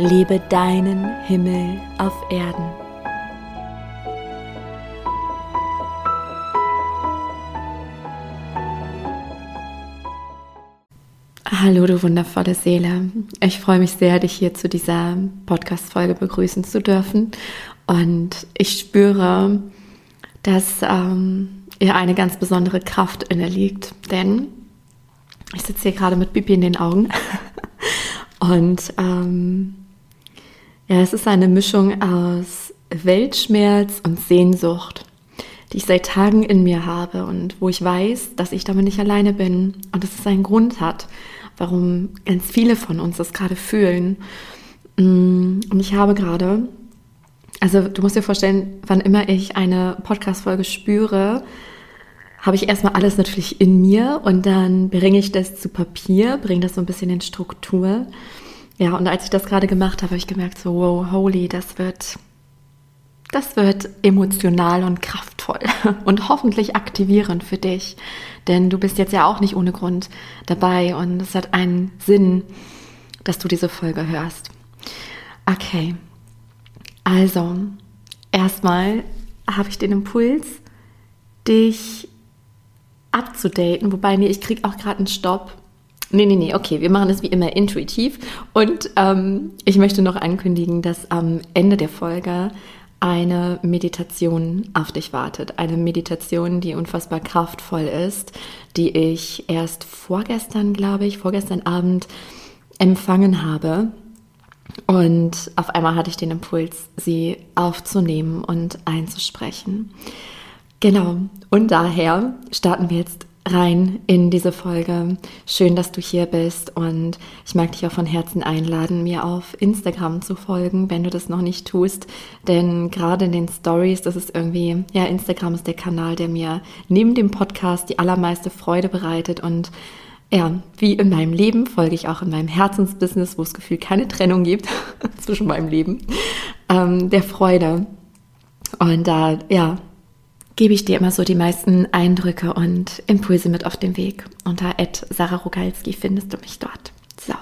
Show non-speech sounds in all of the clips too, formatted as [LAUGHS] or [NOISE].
Lebe deinen Himmel auf Erden. Hallo, du wundervolle Seele. Ich freue mich sehr, dich hier zu dieser Podcast-Folge begrüßen zu dürfen. Und ich spüre, dass ähm, ihr eine ganz besondere Kraft inne liegt. Denn ich sitze hier gerade mit Bibi in den Augen. [LAUGHS] Und ähm, ja, es ist eine Mischung aus Weltschmerz und Sehnsucht, die ich seit Tagen in mir habe und wo ich weiß, dass ich damit nicht alleine bin und dass es einen Grund hat, warum ganz viele von uns das gerade fühlen. Mm, und ich habe gerade, also du musst dir vorstellen, wann immer ich eine Podcast-Folge spüre, habe ich erstmal alles natürlich in mir und dann bringe ich das zu Papier, bringe das so ein bisschen in Struktur. Ja, und als ich das gerade gemacht habe, habe ich gemerkt, so, wow, holy, das wird, das wird emotional und kraftvoll [LAUGHS] und hoffentlich aktivierend für dich. Denn du bist jetzt ja auch nicht ohne Grund dabei und es hat einen Sinn, dass du diese Folge hörst. Okay, also erstmal habe ich den Impuls, dich abzudaten, wobei nee, ich kriege auch gerade einen Stopp. Nee, nee, nee, okay, wir machen es wie immer intuitiv. Und ähm, ich möchte noch ankündigen, dass am Ende der Folge eine Meditation auf dich wartet. Eine Meditation, die unfassbar kraftvoll ist, die ich erst vorgestern, glaube ich, vorgestern Abend empfangen habe. Und auf einmal hatte ich den Impuls, sie aufzunehmen und einzusprechen. Genau, und daher starten wir jetzt rein in diese Folge. Schön, dass du hier bist und ich mag dich auch von Herzen einladen, mir auf Instagram zu folgen, wenn du das noch nicht tust, denn gerade in den Stories, das ist irgendwie, ja, Instagram ist der Kanal, der mir neben dem Podcast die allermeiste Freude bereitet und ja, wie in meinem Leben folge ich auch in meinem Herzensbusiness, wo es Gefühl keine Trennung gibt [LAUGHS] zwischen meinem Leben, ähm, der Freude. Und da, ja, gebe ich dir immer so die meisten Eindrücke und Impulse mit auf den Weg. Unter Sarah Rogalski findest du mich dort. So,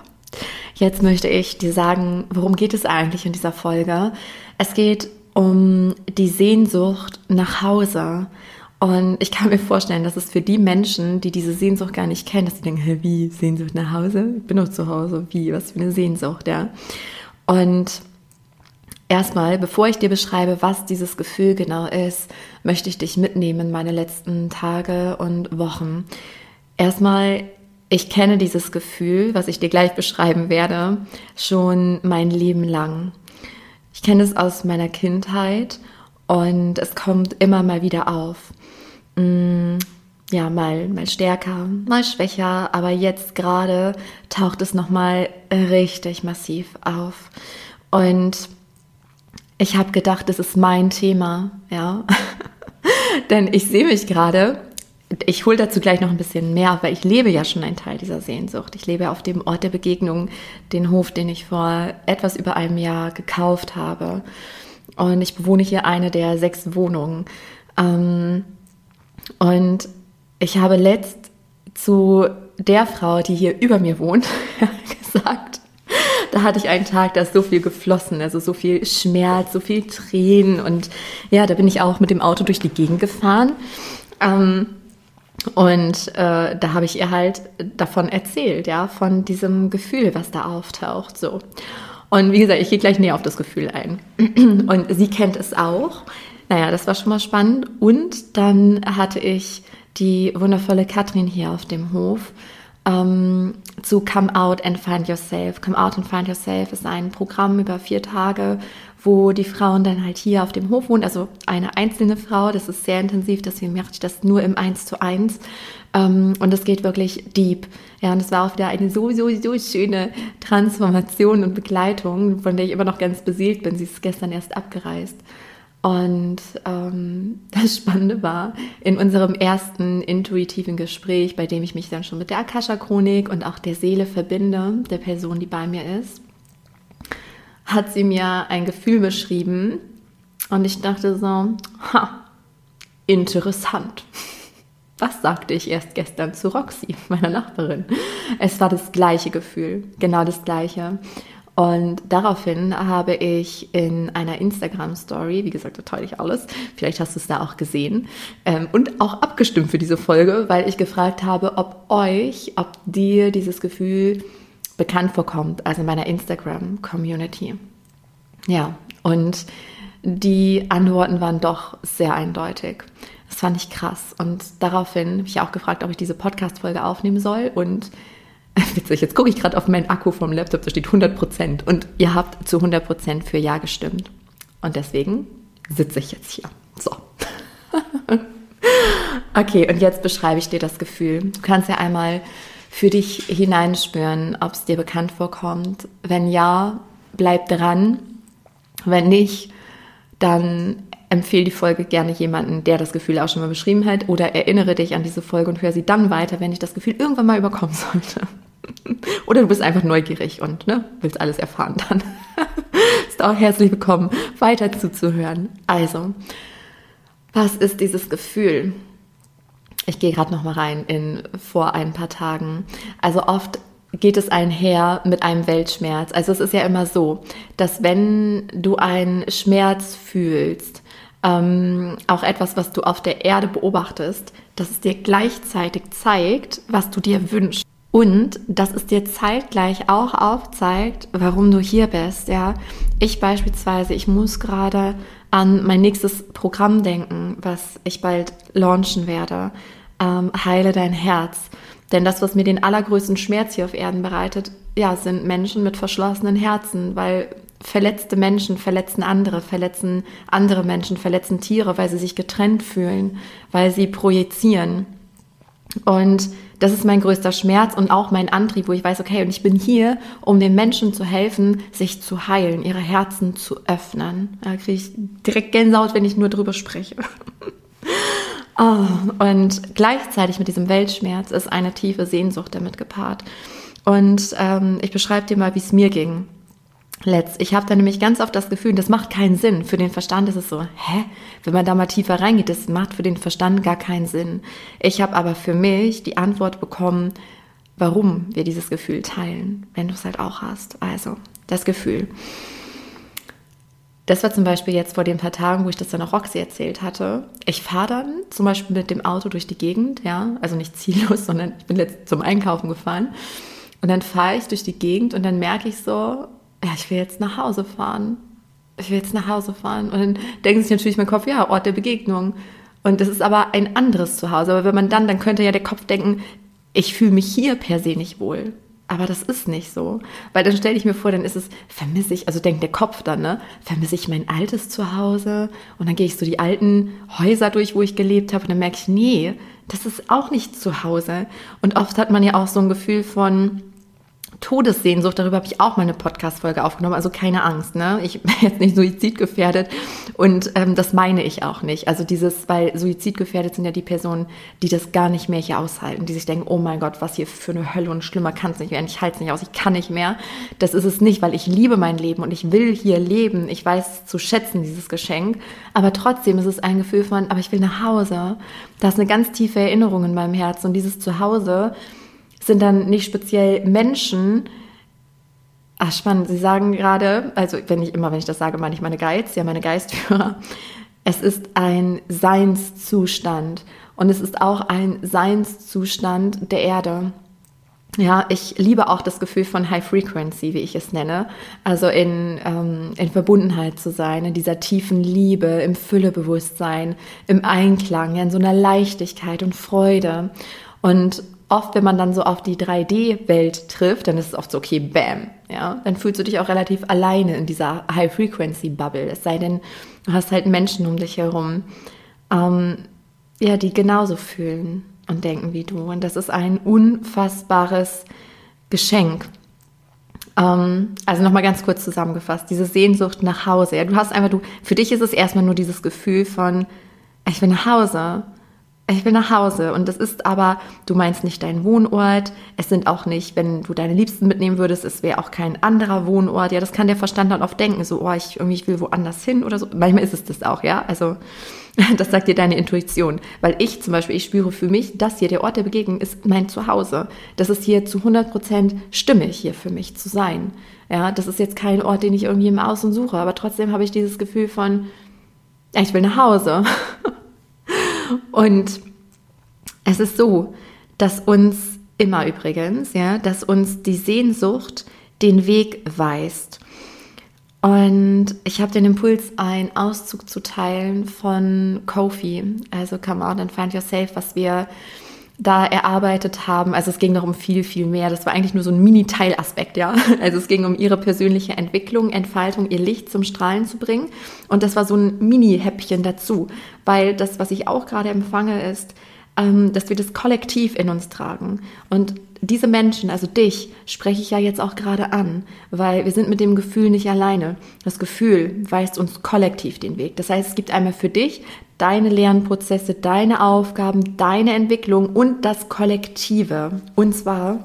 jetzt möchte ich dir sagen, worum geht es eigentlich in dieser Folge? Es geht um die Sehnsucht nach Hause. Und ich kann mir vorstellen, dass es für die Menschen, die diese Sehnsucht gar nicht kennen, dass sie denken, wie Sehnsucht nach Hause? Ich bin doch zu Hause. Wie? Was für eine Sehnsucht, ja? Und Erstmal, bevor ich dir beschreibe, was dieses Gefühl genau ist, möchte ich dich mitnehmen in meine letzten Tage und Wochen. Erstmal, ich kenne dieses Gefühl, was ich dir gleich beschreiben werde, schon mein Leben lang. Ich kenne es aus meiner Kindheit und es kommt immer mal wieder auf. Mm, ja, mal, mal stärker, mal schwächer, aber jetzt gerade taucht es nochmal richtig massiv auf. Und ich habe gedacht, das ist mein Thema, ja. [LAUGHS] Denn ich sehe mich gerade, ich hole dazu gleich noch ein bisschen mehr, weil ich lebe ja schon einen Teil dieser Sehnsucht. Ich lebe auf dem Ort der Begegnung, den Hof, den ich vor etwas über einem Jahr gekauft habe. Und ich bewohne hier eine der sechs Wohnungen. Ähm, und ich habe letzt zu der Frau, die hier über mir wohnt, [LAUGHS] gesagt, da hatte ich einen Tag, da ist so viel geflossen, also so viel Schmerz, so viel Tränen und ja, da bin ich auch mit dem Auto durch die Gegend gefahren. Ähm, und äh, da habe ich ihr halt davon erzählt, ja, von diesem Gefühl, was da auftaucht, so. Und wie gesagt, ich gehe gleich näher auf das Gefühl ein. [CLEARS THROAT] Und sie kennt es auch. Naja, das war schon mal spannend. Und dann hatte ich die wundervolle Katrin hier auf dem Hof ähm, zu Come Out and Find Yourself. Come Out and Find Yourself ist ein Programm über vier Tage, wo die Frauen dann halt hier auf dem Hof wohnen, also eine einzelne Frau, das ist sehr intensiv, deswegen mache ich das nur im Eins zu eins. Ähm, und es geht wirklich deep. Ja, und es war auch wieder eine so, so, so schöne Transformation und Begleitung, von der ich immer noch ganz beseelt bin. Sie ist gestern erst abgereist. Und ähm, [LAUGHS] das Spannende war, in unserem ersten intuitiven Gespräch, bei dem ich mich dann schon mit der Akasha-Chronik und auch der Seele verbinde, der Person, die bei mir ist, hat sie mir ein Gefühl beschrieben und ich dachte so, ha, interessant. [LAUGHS] Was sagte ich erst gestern zu Roxy, meiner Nachbarin? Es war das gleiche Gefühl, genau das gleiche. Und daraufhin habe ich in einer Instagram-Story, wie gesagt, da teile ich alles, vielleicht hast du es da auch gesehen, ähm, und auch abgestimmt für diese Folge, weil ich gefragt habe, ob euch, ob dir dieses Gefühl bekannt vorkommt, also in meiner Instagram-Community. Ja, und die Antworten waren doch sehr eindeutig. Das fand ich krass. Und daraufhin habe ich auch gefragt, ob ich diese Podcast-Folge aufnehmen soll. Und [LAUGHS] witzig, jetzt gucke ich gerade auf meinen Akku vom Laptop, da steht 100 Prozent. Und ihr habt zu 100 Prozent für Ja gestimmt. Und deswegen sitze ich jetzt hier. So. [LAUGHS] okay, und jetzt beschreibe ich dir das Gefühl. Du kannst ja einmal für dich hineinspüren, ob es dir bekannt vorkommt. Wenn ja, bleib dran. Wenn nicht, dann empfehle die Folge gerne jemanden, der das Gefühl auch schon mal beschrieben hat oder erinnere dich an diese Folge und höre sie dann weiter, wenn ich das Gefühl irgendwann mal überkommen [LAUGHS] sollte. [LAUGHS] oder du bist einfach neugierig und ne, willst alles erfahren dann. [LAUGHS] Ist auch herzlich willkommen, weiter zuzuhören. Also, was ist dieses Gefühl? Ich gehe gerade noch mal rein in vor ein paar Tagen. Also oft geht es einher mit einem Weltschmerz. Also es ist ja immer so, dass wenn du einen Schmerz fühlst, ähm, auch etwas, was du auf der Erde beobachtest, dass es dir gleichzeitig zeigt, was du dir wünschst. Und dass es dir zeitgleich auch aufzeigt, warum du hier bist. Ja, ich beispielsweise, ich muss gerade an mein nächstes Programm denken, was ich bald launchen werde. Ähm, heile dein Herz. Denn das, was mir den allergrößten Schmerz hier auf Erden bereitet, ja, sind Menschen mit verschlossenen Herzen, weil verletzte Menschen verletzen andere, verletzen andere Menschen, verletzen Tiere, weil sie sich getrennt fühlen, weil sie projizieren. Und das ist mein größter Schmerz und auch mein Antrieb, wo ich weiß, okay, und ich bin hier, um den Menschen zu helfen, sich zu heilen, ihre Herzen zu öffnen. Da kriege ich direkt Gänsehaut, wenn ich nur drüber spreche. [LAUGHS] Oh, und gleichzeitig mit diesem Weltschmerz ist eine tiefe Sehnsucht damit gepaart. Und ähm, ich beschreibe dir mal, wie es mir ging. Letzt. Ich habe da nämlich ganz oft das Gefühl, das macht keinen Sinn. Für den Verstand ist es so, hä? Wenn man da mal tiefer reingeht, das macht für den Verstand gar keinen Sinn. Ich habe aber für mich die Antwort bekommen, warum wir dieses Gefühl teilen, wenn du es halt auch hast. Also, das Gefühl. Das war zum Beispiel jetzt vor den paar Tagen, wo ich das dann auch Roxy erzählt hatte. Ich fahre dann zum Beispiel mit dem Auto durch die Gegend, ja, also nicht ziellos, [LAUGHS] sondern ich bin jetzt zum Einkaufen gefahren. Und dann fahre ich durch die Gegend und dann merke ich so, ja, ich will jetzt nach Hause fahren. Ich will jetzt nach Hause fahren. Und dann denkt sich natürlich mein Kopf, ja, Ort der Begegnung. Und das ist aber ein anderes Zuhause. Aber wenn man dann, dann könnte ja der Kopf denken, ich fühle mich hier per se nicht wohl. Aber das ist nicht so. Weil dann stelle ich mir vor, dann ist es, vermisse ich, also denkt der Kopf dann, ne? Vermisse ich mein altes Zuhause? Und dann gehe ich so die alten Häuser durch, wo ich gelebt habe. Und dann merke ich, nee, das ist auch nicht zu Hause. Und oft hat man ja auch so ein Gefühl von, Todessehnsucht, darüber habe ich auch mal eine Podcast-Folge aufgenommen. Also keine Angst, ne? Ich [LAUGHS] bin jetzt nicht suizidgefährdet und ähm, das meine ich auch nicht. Also dieses, weil suizidgefährdet sind ja die Personen, die das gar nicht mehr hier aushalten, die sich denken, oh mein Gott, was hier für eine Hölle und schlimmer kann es nicht werden. Ich halte es nicht aus, ich kann nicht mehr. Das ist es nicht, weil ich liebe mein Leben und ich will hier leben. Ich weiß zu schätzen, dieses Geschenk. Aber trotzdem ist es ein Gefühl von, aber ich will nach Hause. Da ist eine ganz tiefe Erinnerung in meinem Herzen und dieses Zuhause sind dann nicht speziell Menschen. Ach, spannend. Sie sagen gerade, also wenn ich immer, wenn ich das sage, meine ich meine Guides, ja, meine Geistführer. [LAUGHS] Es ist ein Seinszustand und es ist auch ein Seinszustand der Erde. Ja, ich liebe auch das Gefühl von High Frequency, wie ich es nenne. Also in, ähm, in Verbundenheit zu sein, in dieser tiefen Liebe, im Füllebewusstsein, im Einklang, in so einer Leichtigkeit und Freude. Und oft, wenn man dann so auf die 3D-Welt trifft, dann ist es oft so, okay, bam, ja, dann fühlst du dich auch relativ alleine in dieser High-Frequency-Bubble. Es sei denn, du hast halt Menschen um dich herum, ähm, ja, die genauso fühlen und denken wie du. Und das ist ein unfassbares Geschenk. Ähm, also nochmal ganz kurz zusammengefasst, diese Sehnsucht nach Hause. Ja, du hast einfach, du, für dich ist es erstmal nur dieses Gefühl von, ich will nach Hause ich will nach Hause. Und das ist aber, du meinst nicht dein Wohnort. Es sind auch nicht, wenn du deine Liebsten mitnehmen würdest, es wäre auch kein anderer Wohnort. Ja, das kann der Verstand dann oft denken, so, oh, ich irgendwie ich will woanders hin oder so. Manchmal ist es das auch, ja. Also, [LAUGHS] das sagt dir deine Intuition. Weil ich zum Beispiel, ich spüre für mich, das hier, der Ort der Begegnung, ist mein Zuhause. Das ist hier zu 100 Prozent stimmig hier für mich zu sein. Ja, das ist jetzt kein Ort, den ich irgendwie im Außen suche, aber trotzdem habe ich dieses Gefühl von, ich will nach Hause. [LAUGHS] Und es ist so, dass uns immer übrigens, ja, dass uns die Sehnsucht den Weg weist. Und ich habe den Impuls, einen Auszug zu teilen von Kofi, also Come Out and Find Yourself, was wir da erarbeitet haben. Also es ging noch um viel, viel mehr. Das war eigentlich nur so ein Mini-Teilaspekt, ja. [LAUGHS] Also es ging um ihre persönliche Entwicklung, Entfaltung, ihr Licht zum Strahlen zu bringen. Und das war so ein Mini-Häppchen dazu, weil das, was ich auch gerade empfange, ist, ähm, dass wir das kollektiv in uns tragen. Und diese Menschen, also dich, spreche ich ja jetzt auch gerade an, weil wir sind mit dem Gefühl nicht alleine. Das Gefühl weist uns kollektiv den Weg. Das heißt, es gibt einmal für dich deine Lernprozesse, deine Aufgaben, deine Entwicklung und das Kollektive. Und zwar,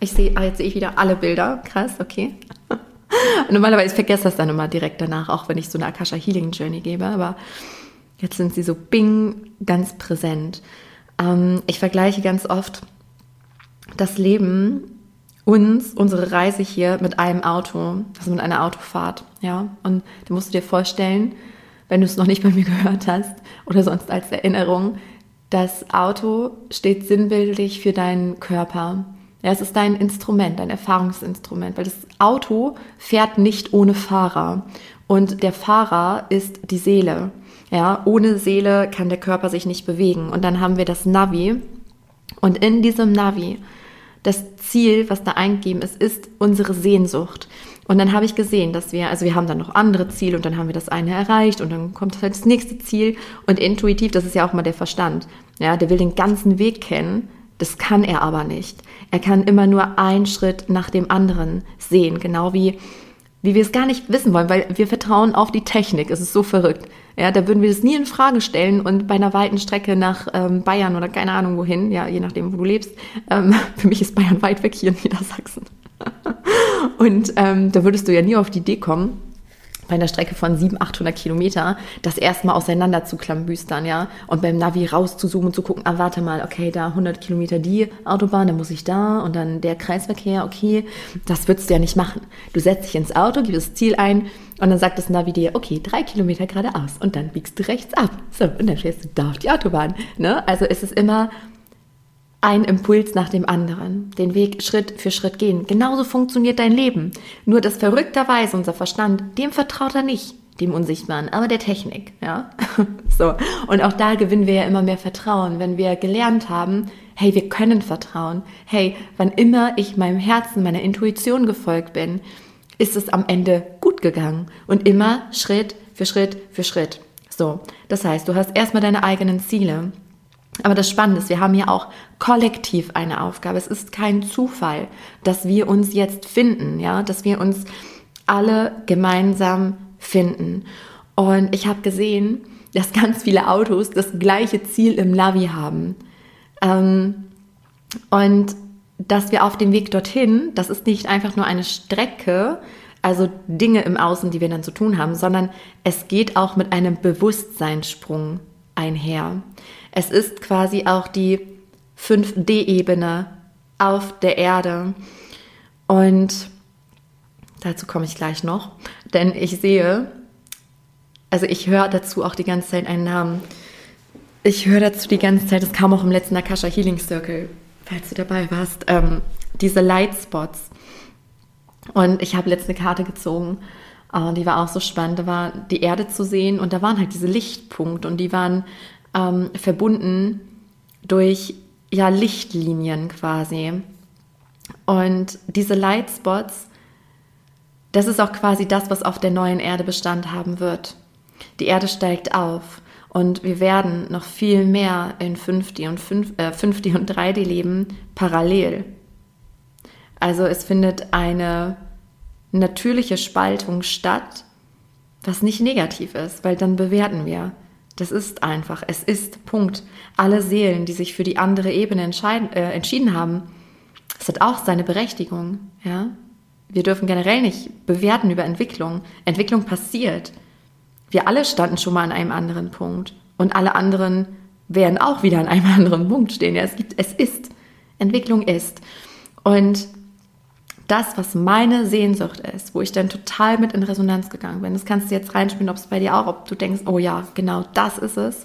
ich sehe, ah, jetzt sehe ich wieder alle Bilder. Krass, okay. [LAUGHS] Normalerweise vergesse ich das dann immer direkt danach, auch wenn ich so eine Akasha Healing Journey gebe, aber jetzt sind sie so bing, ganz präsent. Ähm, ich vergleiche ganz oft das Leben uns, unsere Reise hier mit einem Auto, also mit einer Autofahrt, ja. Und da musst du dir vorstellen, wenn du es noch nicht bei mir [LAUGHS] gehört hast oder sonst als Erinnerung, das Auto steht sinnbildlich für deinen Körper. Ja, es ist dein Instrument, dein Erfahrungsinstrument, weil das Auto fährt nicht ohne Fahrer. Und der Fahrer ist die Seele. Ja, ohne Seele kann der Körper sich nicht bewegen. Und dann haben wir das Navi. Und in diesem Navi, das Ziel, was da eingegeben ist, ist unsere Sehnsucht. Und dann habe ich gesehen, dass wir, also wir haben dann noch andere Ziele und dann haben wir das eine erreicht und dann kommt halt das nächste Ziel. Und intuitiv, das ist ja auch mal der Verstand. Ja, der will den ganzen Weg kennen. Das kann er aber nicht. Er kann immer nur einen Schritt nach dem anderen sehen. Genau wie wie wir es gar nicht wissen wollen, weil wir vertrauen auf die Technik. Es ist so verrückt. Ja, da würden wir das nie in Frage stellen und bei einer weiten Strecke nach ähm, Bayern oder keine Ahnung wohin, ja, je nachdem, wo du lebst. Ähm, [LAUGHS] für mich ist Bayern weit weg hier in Niedersachsen. [LAUGHS] und ähm, da würdest du ja nie auf die Idee kommen, bei einer Strecke von 700, 800 Kilometer, das erstmal auseinander zu klambüstern, ja, und beim Navi rauszuzoomen und zu gucken, ah, warte mal, okay, da 100 Kilometer die Autobahn, dann muss ich da und dann der Kreisverkehr, okay, das würdest du ja nicht machen. Du setzt dich ins Auto, gibst das Ziel ein und dann sagt das Navi dir, okay, drei Kilometer geradeaus und dann biegst du rechts ab. So, und dann fährst du da auf die Autobahn, ne? Also es ist immer ein Impuls nach dem anderen, den Weg Schritt für Schritt gehen. Genauso funktioniert dein Leben. Nur dass verrückterweise unser Verstand, dem vertraut er nicht, dem Unsichtbaren, aber der Technik, ja. [LAUGHS] so. Und auch da gewinnen wir ja immer mehr Vertrauen, wenn wir gelernt haben, hey, wir können vertrauen. Hey, wann immer ich meinem Herzen, meiner Intuition gefolgt bin, ist es am Ende gut gegangen. Und immer Schritt für Schritt für Schritt. So. Das heißt, du hast erstmal deine eigenen Ziele. Aber das Spannende ist, wir haben hier auch kollektiv eine Aufgabe. Es ist kein Zufall, dass wir uns jetzt finden, ja, dass wir uns alle gemeinsam finden. Und ich habe gesehen, dass ganz viele Autos das gleiche Ziel im Navi haben. Ähm, und dass wir auf dem Weg dorthin, das ist nicht einfach nur eine Strecke, also Dinge im Außen, die wir dann zu tun haben, sondern es geht auch mit einem Bewusstseinssprung einher. Es ist quasi auch die 5D-Ebene auf der Erde. Und dazu komme ich gleich noch, denn ich sehe, also ich höre dazu auch die ganze Zeit einen Namen. Ich höre dazu die ganze Zeit, das kam auch im letzten Akasha Healing Circle, falls du dabei warst, ähm, diese Light Spots. Und ich habe letzte Karte gezogen Uh, die war auch so spannend. Da war die Erde zu sehen und da waren halt diese Lichtpunkte und die waren ähm, verbunden durch ja, Lichtlinien quasi. Und diese Lightspots, das ist auch quasi das, was auf der neuen Erde Bestand haben wird. Die Erde steigt auf und wir werden noch viel mehr in 5D und, 5, äh, 5D und 3D leben parallel. Also es findet eine natürliche Spaltung statt, was nicht negativ ist, weil dann bewerten wir. Das ist einfach, es ist Punkt. Alle Seelen, die sich für die andere Ebene äh, entschieden haben, das hat auch seine Berechtigung. Ja? Wir dürfen generell nicht bewerten über Entwicklung. Entwicklung passiert. Wir alle standen schon mal an einem anderen Punkt und alle anderen werden auch wieder an einem [LAUGHS] anderen Punkt stehen. Ja, es gibt, es ist. Entwicklung ist. Und das, was meine Sehnsucht ist, wo ich dann total mit in Resonanz gegangen bin, das kannst du jetzt reinspielen, ob es bei dir auch, ob du denkst, oh ja, genau das ist es.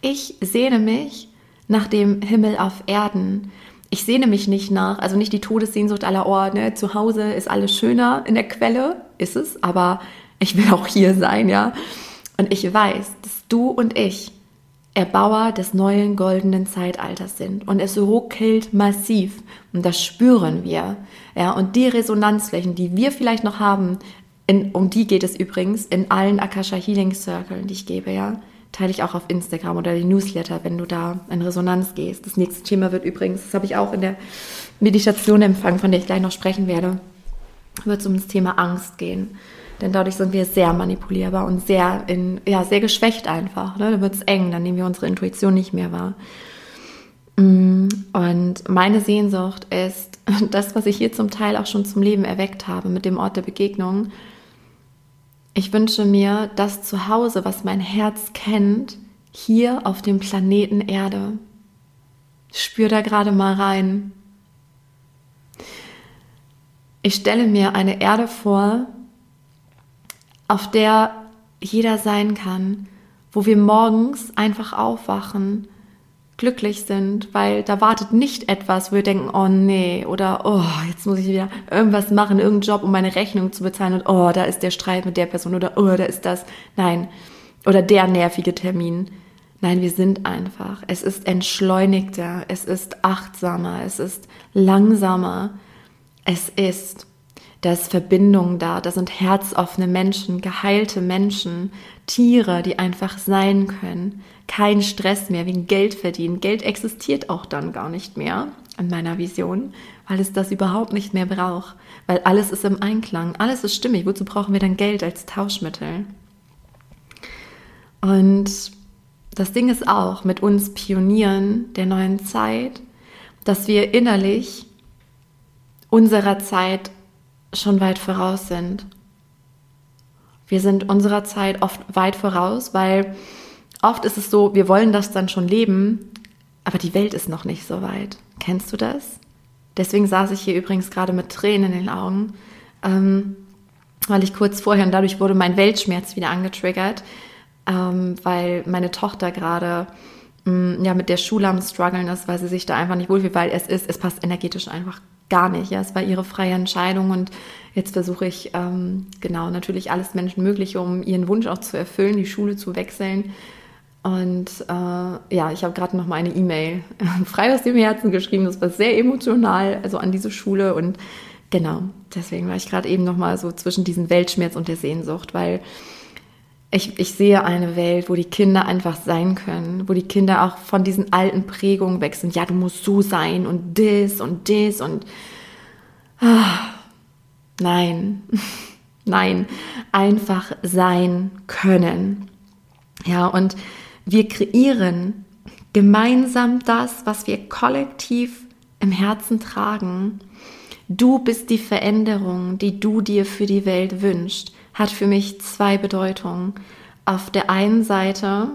Ich sehne mich nach dem Himmel auf Erden. Ich sehne mich nicht nach, also nicht die Todessehnsucht aller Orte, ne? zu Hause ist alles schöner in der Quelle, ist es, aber ich will auch hier sein, ja. Und ich weiß, dass du und ich Erbauer des neuen goldenen Zeitalters sind. Und es ruckelt massiv. Und das spüren wir. Ja, und die Resonanzflächen, die wir vielleicht noch haben, in, um die geht es übrigens in allen Akasha Healing Circles, die ich gebe, ja. Teile ich auch auf Instagram oder die Newsletter, wenn du da in Resonanz gehst. Das nächste Thema wird übrigens, das habe ich auch in der Meditation empfangen, von der ich gleich noch sprechen werde, wird es um das Thema Angst gehen. Denn dadurch sind wir sehr manipulierbar und sehr, in, ja, sehr geschwächt einfach. Ne? Dann wird es eng, dann nehmen wir unsere Intuition nicht mehr wahr. Mm, und meine Sehnsucht ist, [LAUGHS] das, was ich hier zum Teil auch schon zum Leben erweckt habe mit dem Ort der Begegnung. Ich wünsche mir das Zuhause, was mein Herz kennt, hier auf dem Planeten Erde. Spür da gerade mal rein. Ich stelle mir eine Erde vor, auf der jeder sein kann, wo wir morgens einfach aufwachen, glücklich sind, weil da wartet nicht etwas, wo wir denken, oh nee, oder oh, jetzt muss ich wieder irgendwas machen, irgendeinen Job, um meine Rechnung zu bezahlen und oh, da ist der Streit mit der Person oder oh, da ist das. Nein. Oder der nervige Termin. Nein, wir sind einfach. Es ist entschleunigter, es ist achtsamer, es ist langsamer. Es ist da ist Verbindung da, da sind herzoffene Menschen, geheilte Menschen, Tiere, die einfach sein können. Kein Stress mehr wegen Geld verdienen. Geld existiert auch dann gar nicht mehr in meiner Vision, weil es das überhaupt nicht mehr braucht. Weil alles ist im Einklang, alles ist stimmig. Wozu brauchen wir dann Geld als Tauschmittel? Und das Ding ist auch mit uns Pionieren der neuen Zeit, dass wir innerlich unserer Zeit schon weit voraus sind. Wir sind unserer Zeit oft weit voraus, weil oft ist es so, wir wollen das dann schon leben, aber die Welt ist noch nicht so weit. Kennst du das? Deswegen saß ich hier übrigens gerade mit Tränen in den Augen, ähm, weil ich kurz vorher und dadurch wurde mein Weltschmerz wieder angetriggert, ähm, weil meine Tochter gerade mm, ja mit der Schule am struggeln ist, weil sie sich da einfach nicht wohlfühlt, weil es ist, es passt energetisch einfach gar nicht. Ja, es war ihre freie Entscheidung und jetzt versuche ich ähm, genau natürlich alles Menschenmögliche, um ihren Wunsch auch zu erfüllen, die Schule zu wechseln. Und äh, ja, ich habe gerade noch mal eine E-Mail [LAUGHS] frei aus dem Herzen geschrieben. Das war sehr emotional, also an diese Schule und genau deswegen war ich gerade eben noch mal so zwischen diesem Weltschmerz und der Sehnsucht, weil ich, ich sehe eine Welt, wo die Kinder einfach sein können, wo die Kinder auch von diesen alten Prägungen weg sind. Ja, du musst so sein und das und das und ah, nein, [LAUGHS] nein, einfach sein können. Ja, und wir kreieren gemeinsam das, was wir kollektiv im Herzen tragen. Du bist die Veränderung, die du dir für die Welt wünschst hat für mich zwei Bedeutungen. Auf der einen Seite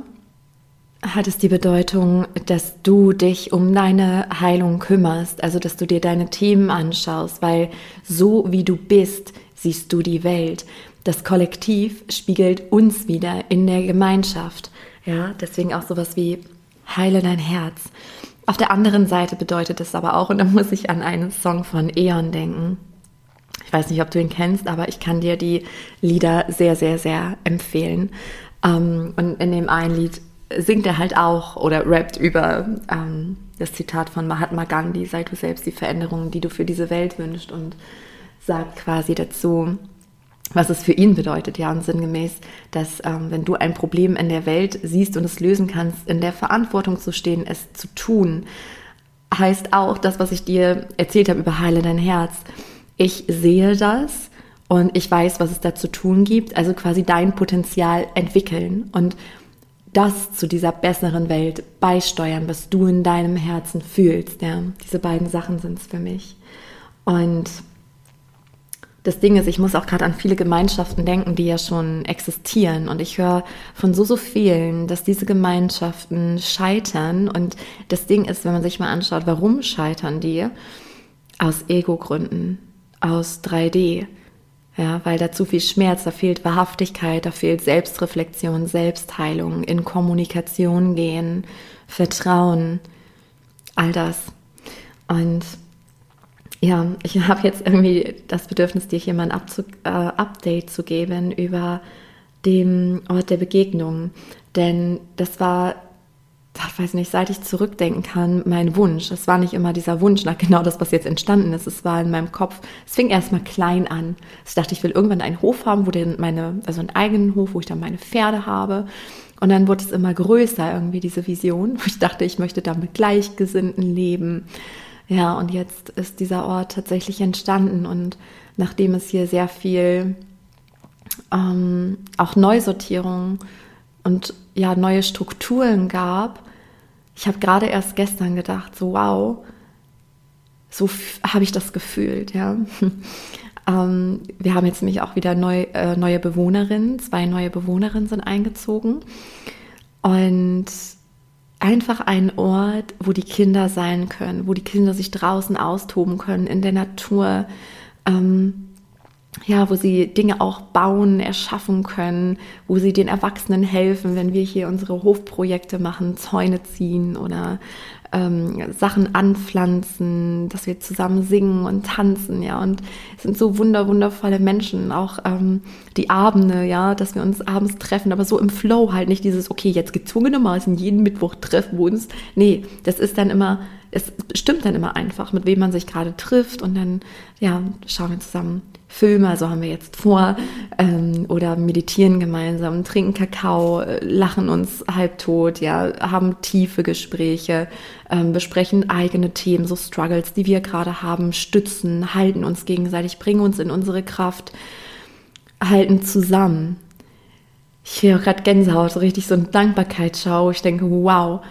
hat es die Bedeutung, dass du dich um deine Heilung kümmerst, also dass du dir deine Themen anschaust, weil so wie du bist, siehst du die Welt. Das Kollektiv spiegelt uns wieder in der Gemeinschaft. Ja, deswegen auch sowas wie heile dein Herz. Auf der anderen Seite bedeutet es aber auch, und da muss ich an einen Song von Eon denken, ich weiß nicht, ob du ihn kennst, aber ich kann dir die Lieder sehr, sehr, sehr empfehlen. Ähm, und in dem einen Lied singt er halt auch oder rappt über ähm, das Zitat von Mahatma Gandhi, sei du selbst die Veränderung, die du für diese Welt wünschst und sagt quasi dazu, was es für ihn bedeutet, ja, und sinngemäß, dass ähm, wenn du ein Problem in der Welt siehst und es lösen kannst, in der Verantwortung zu stehen, es zu tun, heißt auch das, was ich dir erzählt habe über Heile dein Herz. Ich sehe das und ich weiß, was es da zu tun gibt, also quasi dein Potenzial entwickeln und das zu dieser besseren Welt beisteuern, was du in deinem Herzen fühlst. Ja, diese beiden Sachen sind es für mich. Und das Ding ist, ich muss auch gerade an viele Gemeinschaften denken, die ja schon existieren. Und ich höre von so, so vielen, dass diese Gemeinschaften scheitern. Und das Ding ist, wenn man sich mal anschaut, warum scheitern die? Aus Ego-Gründen, aus 3D. Ja, weil da zu viel Schmerz, da fehlt Wahrhaftigkeit, da fehlt Selbstreflexion, Selbstheilung, in Kommunikation gehen, Vertrauen, all das. Und ja, ich habe jetzt irgendwie das Bedürfnis, dir hier mal ein Abzug, äh, Update zu geben über den Ort der Begegnung. Denn das war, ich weiß nicht, seit ich zurückdenken kann, mein Wunsch. Es war nicht immer dieser Wunsch nach genau das, was jetzt entstanden ist. Es war in meinem Kopf, es fing erstmal klein an. Ich dachte, ich will irgendwann einen Hof haben, wo dann meine, also einen eigenen Hof, wo ich dann meine Pferde habe. Und dann wurde es immer größer, irgendwie diese Vision, ich dachte, ich möchte da mit Gleichgesinnten leben ja, und jetzt ist dieser Ort tatsächlich entstanden und nachdem es hier sehr viel ähm, auch Neusortierung und ja, neue Strukturen gab, ich habe gerade erst gestern gedacht, so wow, so habe ich das gefühlt, ja. [LAUGHS] ähm, wir haben jetzt nämlich auch wieder neu, äh, neue Bewohnerinnen, zwei neue Bewohnerinnen sind eingezogen. Und einfach ein Ort, wo die Kinder sein können, wo die Kinder sich draußen austoben können, in der Natur, ähm, ja, wo sie Dinge auch bauen, erschaffen können, wo sie den Erwachsenen helfen, wenn wir hier unsere Hofprojekte machen, Zäune ziehen oder ähm, Sachen anpflanzen, dass wir zusammen singen und tanzen, ja. Und es sind so wunder, wundervolle Menschen, auch ähm, die Abende, ja, dass wir uns abends treffen, aber so im Flow halt nicht dieses, okay, jetzt gezwungenermaßen jeden Mittwoch treffen wir uns. Nee, das ist dann immer, es stimmt dann immer einfach, mit wem man sich gerade trifft und dann, ja, schauen wir zusammen Filme, also haben wir jetzt vor, ähm, oder meditieren gemeinsam, trinken Kakao, äh, lachen uns halbtot, ja, haben tiefe Gespräche, ähm, besprechen eigene Themen, so Struggles, die wir gerade haben, stützen, halten uns gegenseitig, bringen uns in unsere Kraft, halten zusammen. Ich höre gerade Gänsehaut, so richtig so eine Dankbarkeitsschau. Ich denke, wow,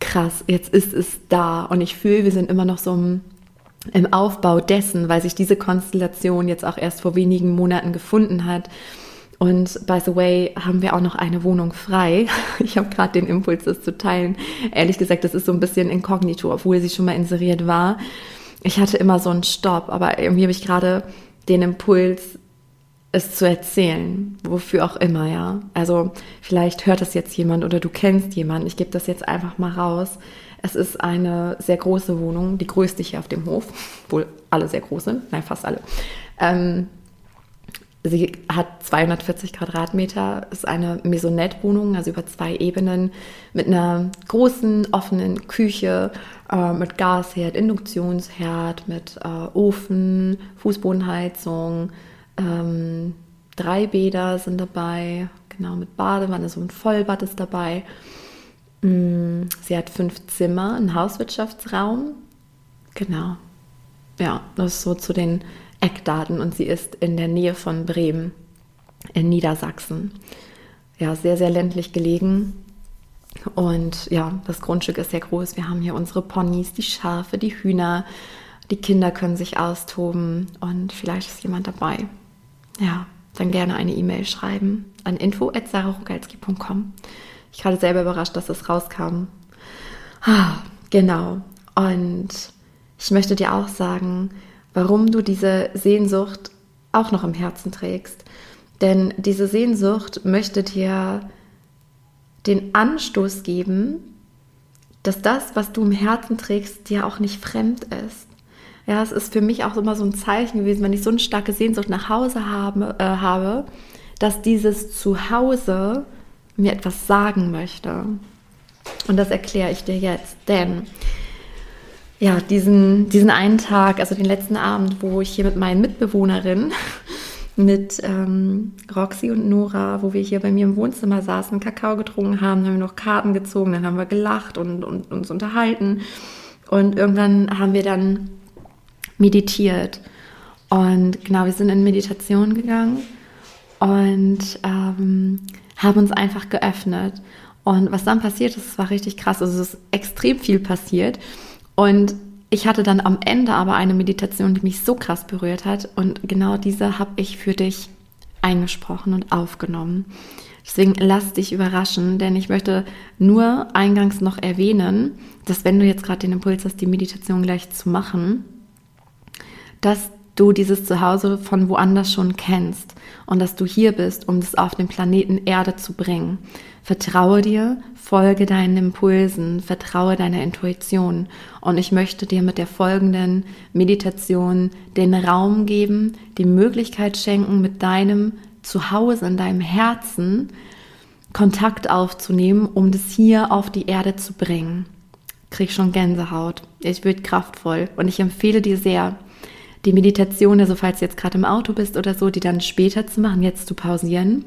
krass, jetzt ist es da. Und ich fühle, wir sind immer noch so im im Aufbau dessen, weil sich diese Konstellation jetzt auch erst vor wenigen Monaten gefunden hat. Und by the way, haben wir auch noch eine Wohnung frei. [LAUGHS] Ich habe gerade den Impuls, das zu teilen. Ehrlich gesagt, das ist so ein bisschen inkognito, obwohl sie schon mal inseriert war. Ich hatte immer so einen Stopp, aber irgendwie habe ich gerade den Impuls, es zu erzählen, wofür auch immer, ja. Also vielleicht hört das jetzt jemand oder du kennst jemanden. Ich gebe das jetzt einfach mal raus. Es ist eine sehr große Wohnung, die größte hier auf dem Hof, wohl alle sehr groß sind, nein, fast alle. Ähm, sie hat 240 Quadratmeter, ist eine Maisonette-Wohnung, also über zwei Ebenen, mit einer großen offenen Küche, äh, mit Gasherd, Induktionsherd, mit äh, Ofen, Fußbodenheizung, ähm, drei Bäder sind dabei, genau mit Badewanne, so ein Vollbad ist dabei. Mm, sie hat fünf Zimmer, einen Hauswirtschaftsraum. Genau. Ja, das ist so zu den Eckdaten und sie ist in der Nähe von Bremen in Niedersachsen. Ja, sehr, sehr ländlich gelegen. Und ja, das Grundstück ist sehr groß. Wir haben hier unsere Ponys, die Schafe, die Hühner. Die Kinder können sich austoben und vielleicht ist jemand dabei. Ja, dann gerne eine E-Mail schreiben an info.sararogalski.com. Ich gerade selber überrascht, dass es rauskam. Ah, genau. Und ich möchte dir auch sagen, warum du diese Sehnsucht auch noch im Herzen trägst. Denn diese Sehnsucht möchte dir den Anstoß geben, dass das, was du im Herzen trägst, dir auch nicht fremd ist. Ja, es ist für mich auch immer so ein Zeichen gewesen, wenn ich so eine starke Sehnsucht nach Hause habe, äh, habe dass dieses Zuhause mir etwas sagen möchte. Und das erkläre ich dir jetzt, denn ja, diesen, diesen einen Tag, also den letzten Abend, wo ich hier mit meinen Mitbewohnerinnen, [LAUGHS] mit ähm, Roxy und Nora, wo wir hier bei mir im Wohnzimmer saßen, Kakao getrunken haben, haben wir noch Karten gezogen, dann haben wir gelacht und, und uns unterhalten. Und irgendwann haben wir dann meditiert. Und genau, wir sind in Meditation gegangen und ähm, haben uns einfach geöffnet. Und was dann passiert ist, war richtig krass. Also es ist extrem viel passiert. Und ich hatte dann am Ende aber eine Meditation, die mich so krass berührt hat. Und genau diese habe ich für dich eingesprochen und aufgenommen. Deswegen lass dich überraschen, denn ich möchte nur eingangs noch erwähnen, dass wenn du jetzt gerade den Impuls hast, die Meditation gleich zu machen, dass du dieses Zuhause von woanders schon kennst und dass du hier bist, um es auf den Planeten Erde zu bringen. Vertraue dir, folge deinen Impulsen, vertraue deiner Intuition. Und ich möchte dir mit der folgenden Meditation den Raum geben, die Möglichkeit schenken, mit deinem Zuhause, in deinem Herzen Kontakt aufzunehmen, um das hier auf die Erde zu bringen. Krieg schon Gänsehaut. Ich wird kraftvoll und ich empfehle dir sehr, die Meditation, also falls du jetzt gerade im Auto bist oder so, die dann später zu machen, jetzt zu pausieren.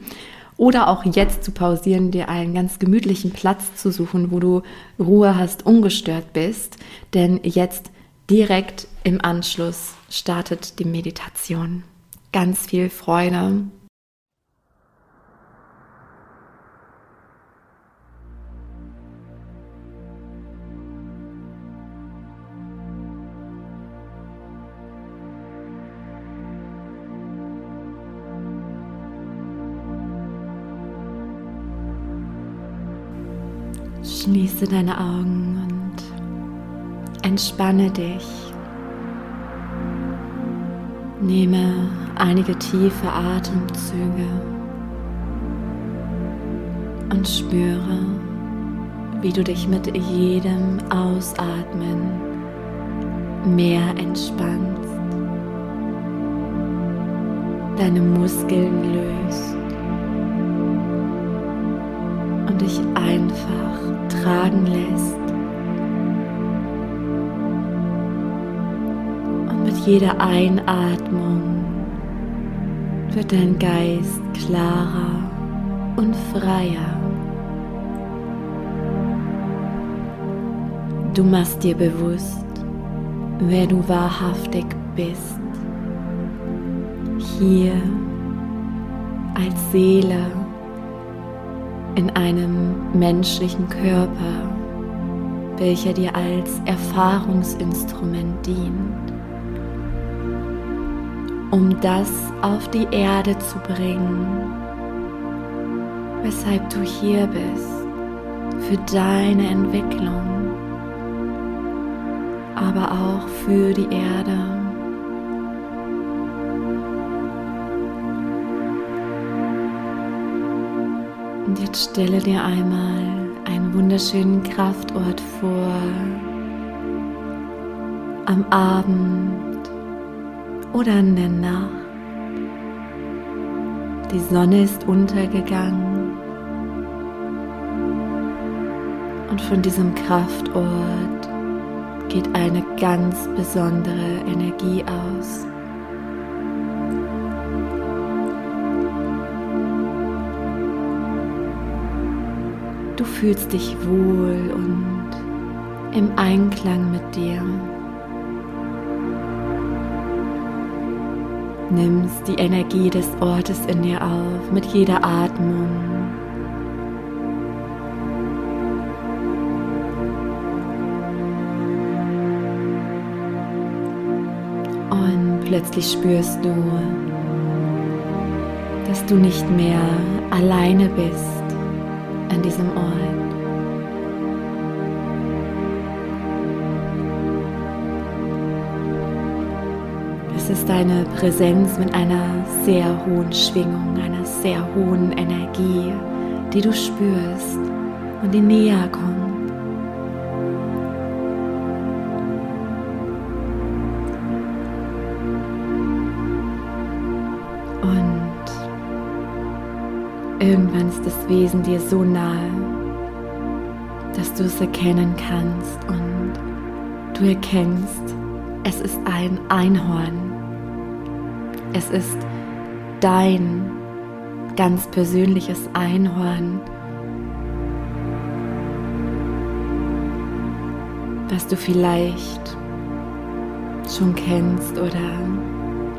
Oder auch jetzt zu pausieren, dir einen ganz gemütlichen Platz zu suchen, wo du Ruhe hast, ungestört bist. Denn jetzt direkt im Anschluss startet die Meditation. Ganz viel Freude Schließe deine Augen und entspanne dich. Nehme einige tiefe Atemzüge und spüre, wie du dich mit jedem Ausatmen mehr entspannst, deine Muskeln löst dich einfach tragen lässt. Und mit jeder Einatmung wird dein Geist klarer und freier. Du machst dir bewusst, wer du wahrhaftig bist. Hier als Seele in einem menschlichen Körper, welcher dir als Erfahrungsinstrument dient, um das auf die Erde zu bringen, weshalb du hier bist, für deine Entwicklung, aber auch für die Erde. Und jetzt stelle dir einmal einen wunderschönen Kraftort vor. Am Abend oder in der Nacht. Die Sonne ist untergegangen. Und von diesem Kraftort geht eine ganz besondere Energie aus. Fühlst dich wohl und im Einklang mit dir. Nimmst die Energie des Ortes in dir auf mit jeder Atmung. Und plötzlich spürst du, dass du nicht mehr alleine bist an diesem Ort. Es ist eine Präsenz mit einer sehr hohen Schwingung, einer sehr hohen Energie, die du spürst und die näher kommt. Irgendwann ist das Wesen dir so nahe, dass du es erkennen kannst und du erkennst, es ist ein Einhorn. Es ist dein ganz persönliches Einhorn, was du vielleicht schon kennst oder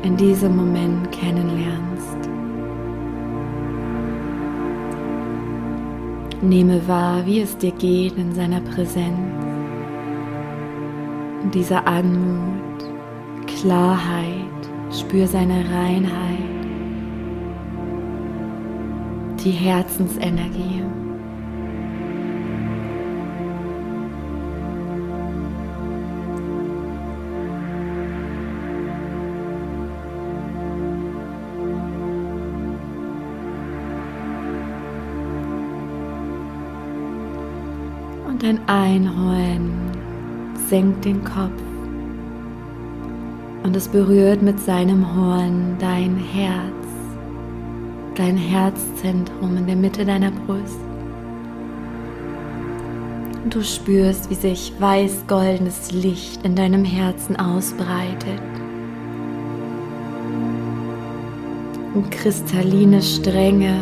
in diesem Moment kennenlernst. Nehme wahr, wie es dir geht in seiner Präsenz, in dieser Anmut, Klarheit, spür seine Reinheit, die Herzensenergie. Und ein Einhorn senkt den Kopf und es berührt mit seinem Horn dein Herz, dein Herzzentrum in der Mitte deiner Brust. Und du spürst, wie sich weiß-goldenes Licht in deinem Herzen ausbreitet. Und kristalline Stränge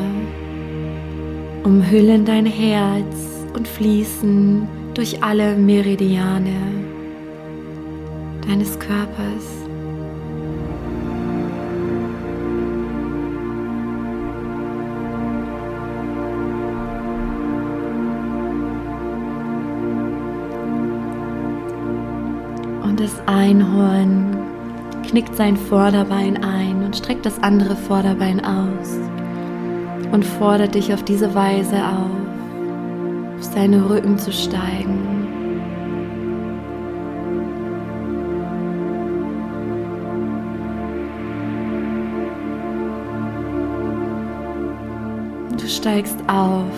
umhüllen dein Herz und fließen durch alle Meridiane deines Körpers. Und das Einhorn knickt sein Vorderbein ein und streckt das andere Vorderbein aus und fordert dich auf diese Weise auf auf seine Rücken zu steigen. Du steigst auf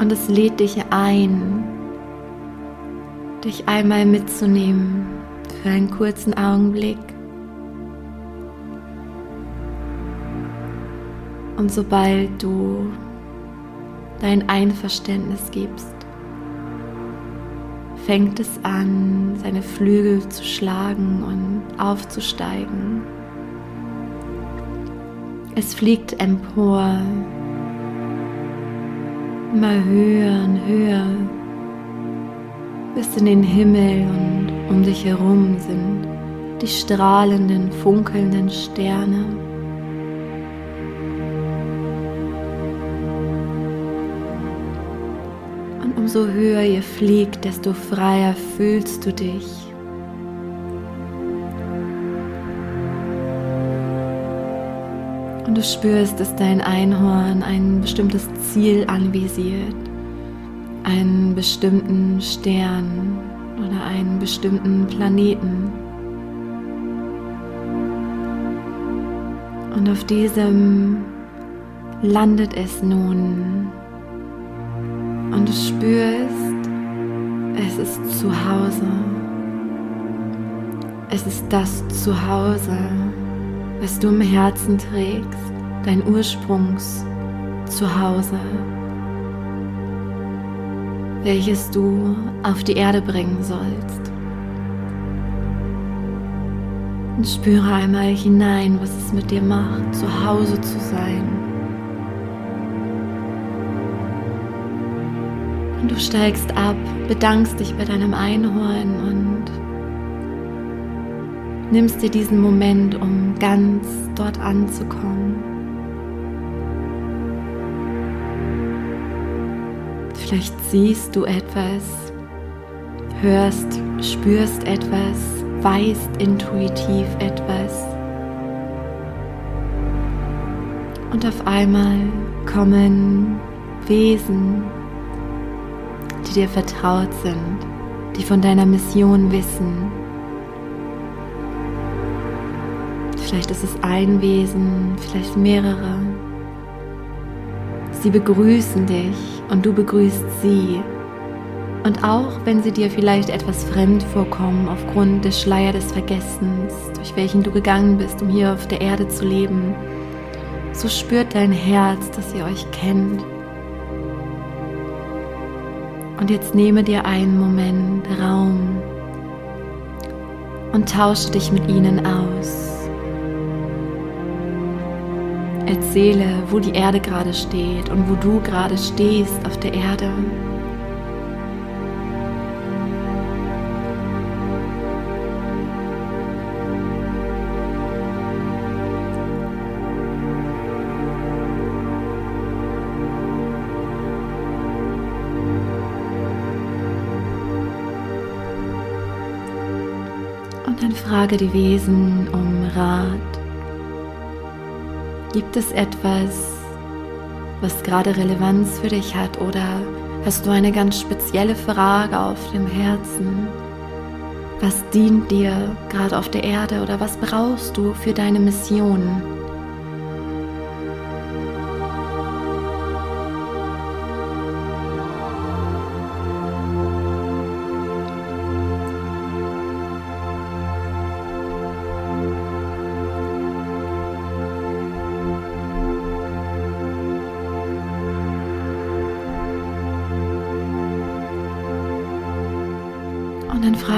und es lädt dich ein, dich einmal mitzunehmen für einen kurzen Augenblick. Und sobald du dein Einverständnis gibst, fängt es an, seine Flügel zu schlagen und aufzusteigen. Es fliegt empor, immer höher und höher, bis in den Himmel und um dich herum sind die strahlenden, funkelnden Sterne. Umso höher ihr fliegt, desto freier fühlst du dich. Und du spürst, dass dein Einhorn ein bestimmtes Ziel anvisiert, einen bestimmten Stern oder einen bestimmten Planeten. Und auf diesem landet es nun und du spürst, es ist zu Hause. Es ist das Zuhause, was du im Herzen trägst, dein Ursprungs-Zuhause, welches du auf die Erde bringen sollst. Und spüre einmal hinein, was es mit dir macht, zu Hause zu sein. Und du steigst ab, bedankst dich bei deinem Einhorn und nimmst dir diesen Moment, um ganz dort anzukommen. Vielleicht siehst du etwas, hörst, spürst etwas, weißt intuitiv etwas. Und auf einmal kommen Wesen, die dir vertraut sind, die von deiner Mission wissen. Vielleicht ist es ein Wesen, vielleicht mehrere. Sie begrüßen dich und du begrüßt sie. Und auch wenn sie dir vielleicht etwas fremd vorkommen aufgrund des Schleier des Vergessens, durch welchen du gegangen bist, um hier auf der Erde zu leben, so spürt dein Herz, dass ihr euch kennt Und jetzt nehme dir einen Moment Raum und tausche dich mit ihnen aus. Erzähle, wo die Erde gerade steht und wo du gerade stehst auf der Erde. Frage die Wesen um Rat Gibt es etwas, was gerade Relevanz für dich hat oder hast du eine ganz spezielle Frage auf dem Herzen? Was dient dir gerade auf der Erde oder was brauchst du für deine Mission?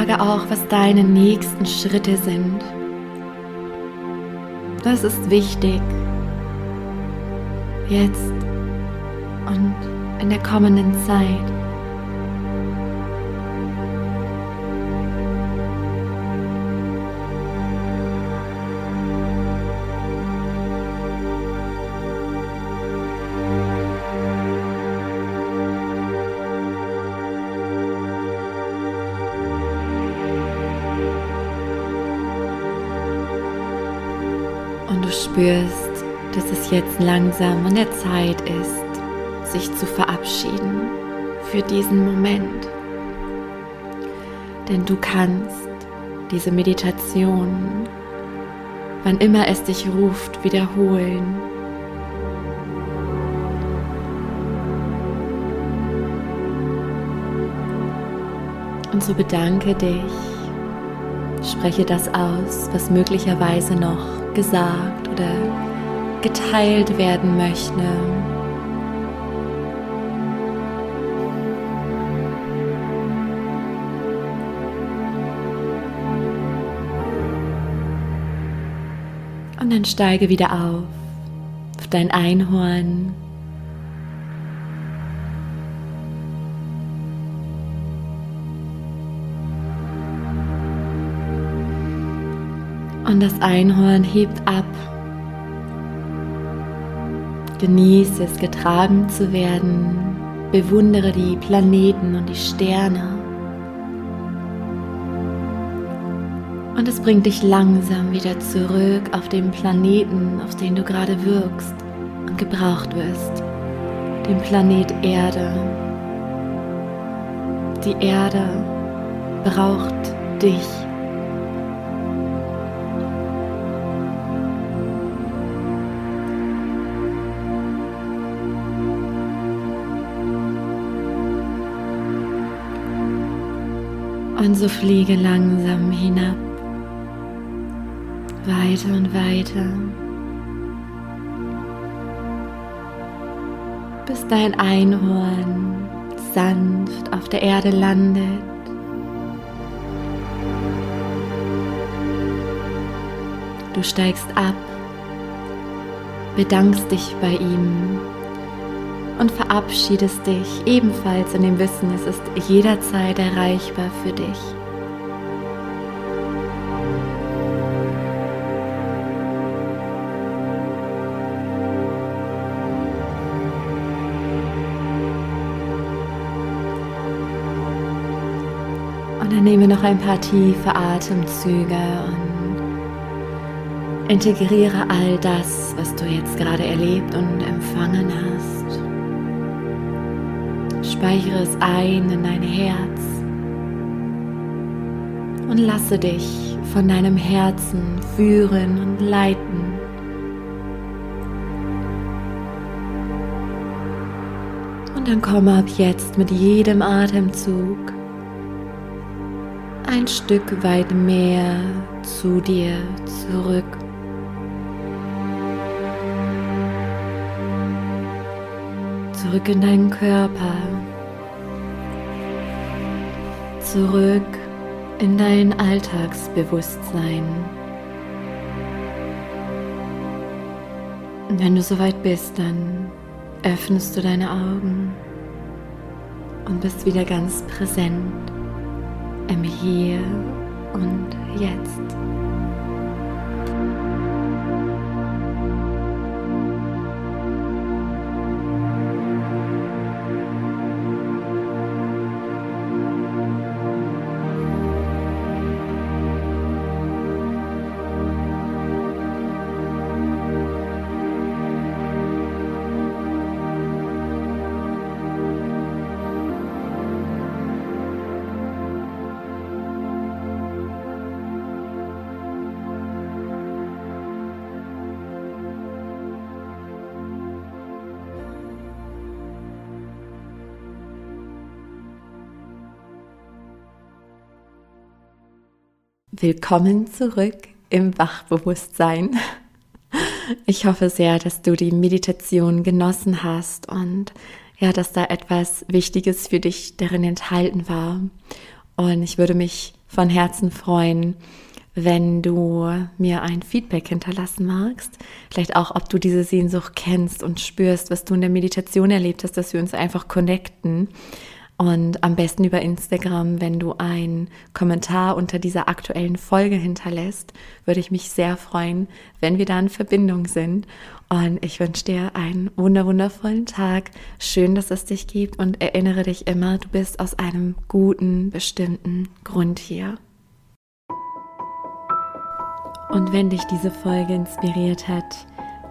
Frage auch, was deine nächsten Schritte sind. Das ist wichtig. Jetzt und in der kommenden Zeit. Spürst, dass es jetzt langsam an der Zeit ist, sich zu verabschieden für diesen Moment. Denn du kannst diese Meditation, wann immer es dich ruft, wiederholen. Und so bedanke dich, spreche das aus, was möglicherweise noch gesagt oder geteilt werden möchte. Und dann steige wieder auf, auf dein Einhorn. Und das Einhorn hebt ab. Genieße es, getragen zu werden. Bewundere die Planeten und die Sterne. Und es bringt dich langsam wieder zurück auf den Planeten, auf den du gerade wirkst und gebraucht wirst. Den Planet Erde. Die Erde braucht dich. Und so fliege langsam hinab, weiter und weiter, bis dein Einhorn sanft auf der Erde landet. Du steigst ab, bedankst dich bei ihm und verabschiedest dich ebenfalls in dem Wissen, es ist jederzeit erreichbar für dich. Und dann nehme noch ein paar tiefe Atemzüge und integriere all das, was du jetzt gerade erlebt und empfangen hast. Speichere es ein in dein Herz und lasse dich von deinem Herzen führen und leiten. Und dann komme ab jetzt mit jedem Atemzug ein Stück weit mehr zu dir zurück. Zurück in deinen Körper zurück in dein Alltagsbewusstsein. Und wenn du soweit bist, dann öffnest du deine Augen und bist wieder ganz präsent im Hier und Jetzt. Willkommen zurück im Wachbewusstsein. Ich hoffe sehr, dass du die Meditation genossen hast und ja, dass da etwas Wichtiges für dich darin enthalten war. Und ich würde mich von Herzen freuen, wenn du mir ein Feedback hinterlassen magst. Vielleicht auch, ob du diese Sehnsucht kennst und spürst, was du in der Meditation erlebt hast, dass wir uns einfach connecten. Und am besten über Instagram, wenn du einen Kommentar unter dieser aktuellen Folge hinterlässt, würde ich mich sehr freuen, wenn wir da in Verbindung sind. Und ich wünsche dir einen wunderwundervollen Tag. Schön, dass es dich gibt und erinnere dich immer, du bist aus einem guten, bestimmten Grund hier. Und wenn dich diese Folge inspiriert hat,